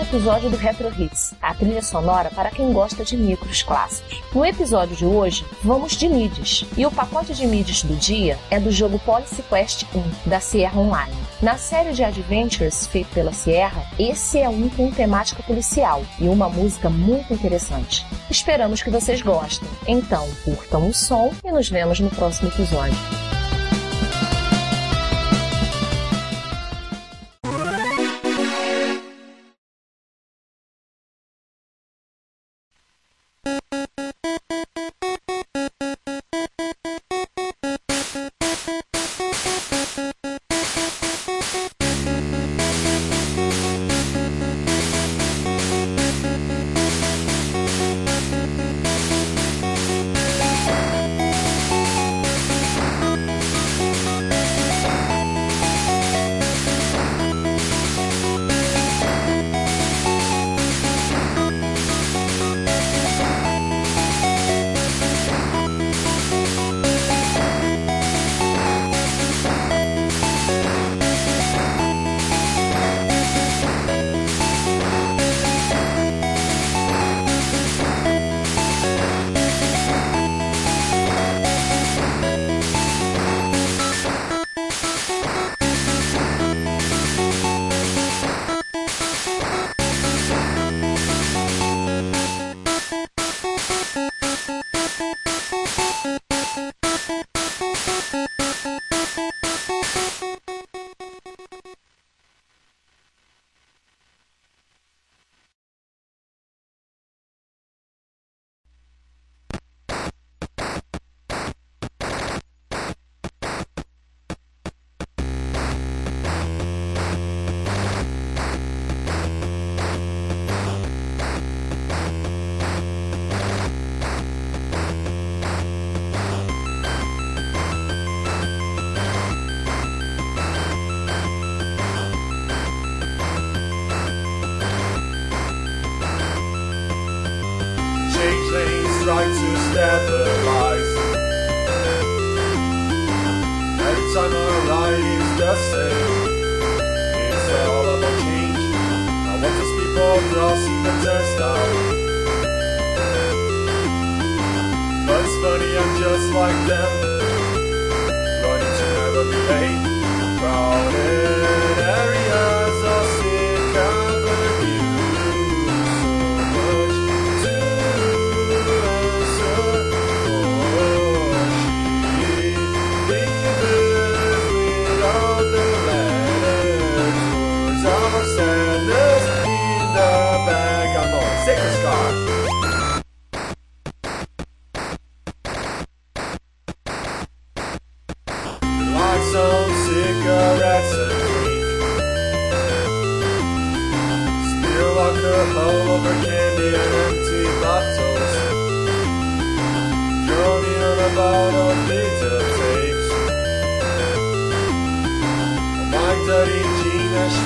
Um episódio do Retro Hits, a trilha sonora para quem gosta de micros clássicos. No episódio de hoje, vamos de MIDIs, e o pacote de MIDIs do dia é do jogo Policy Quest 1, da Sierra Online. Na série de Adventures feita pela Sierra, esse é um com temática policial e uma música muito interessante. Esperamos que vocês gostem. Então, curtam o som e nos vemos no próximo episódio. Stabilize. Every time our life is the same, it's all about change. I want to see people crossing the test out. But it's funny, I'm just like them,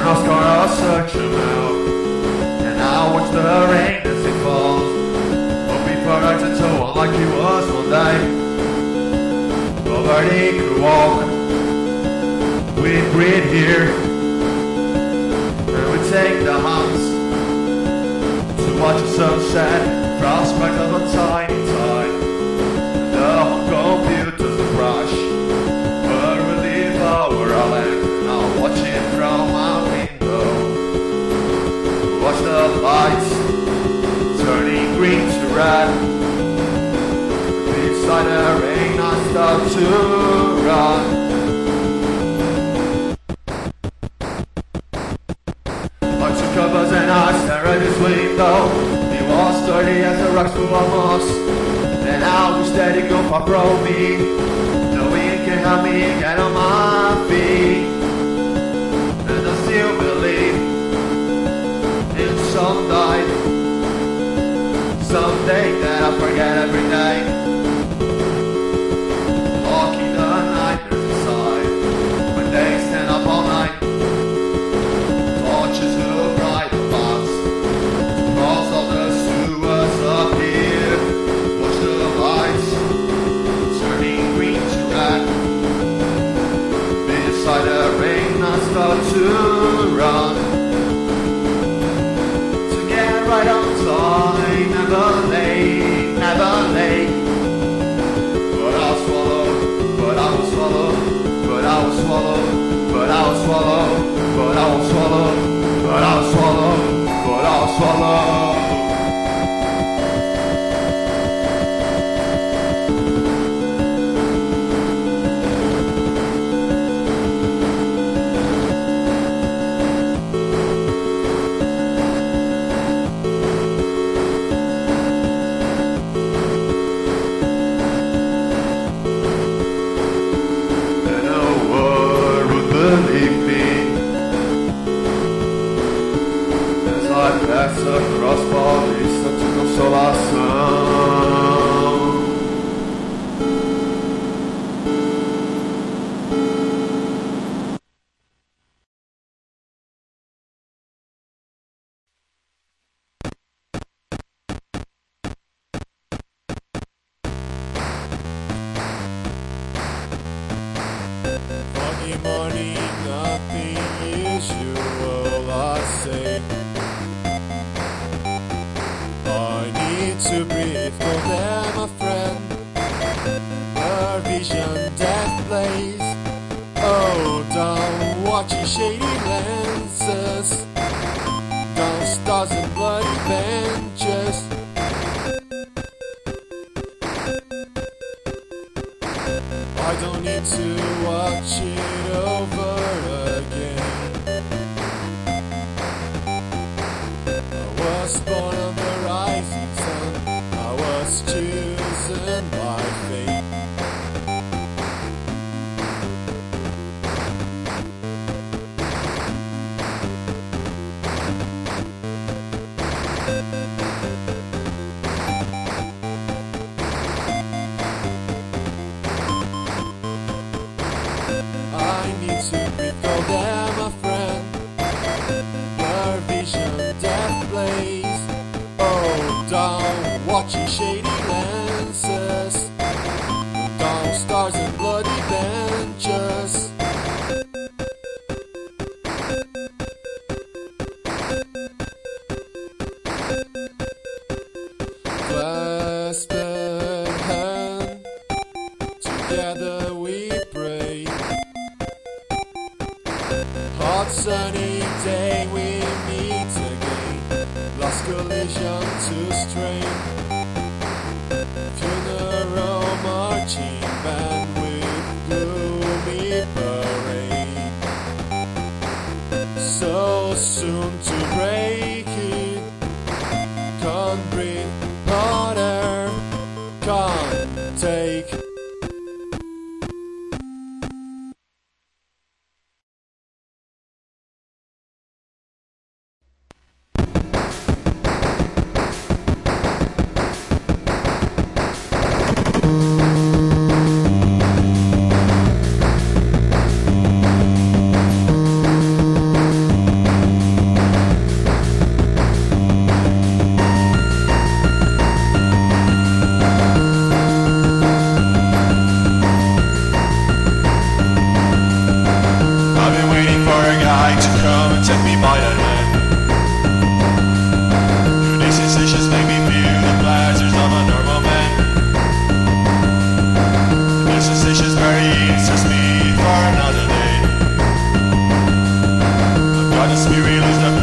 an I'll search a out, And I'll watch the rain as it falls. Hoping for right and so on like he was one day. Nobody could walk. We breed here. And we take the hunts to watch the sunset prospect of a tiny time. steady as the rocks through my bones And I'll be steady, go far from me No wind can help me get on my feet. And I still believe in some night. Someday that I forget every night. watching shady lenses. down watching shady lances, down stars and bloody benches. Hand, together we. Hot sunny day we Strange. spirit. is the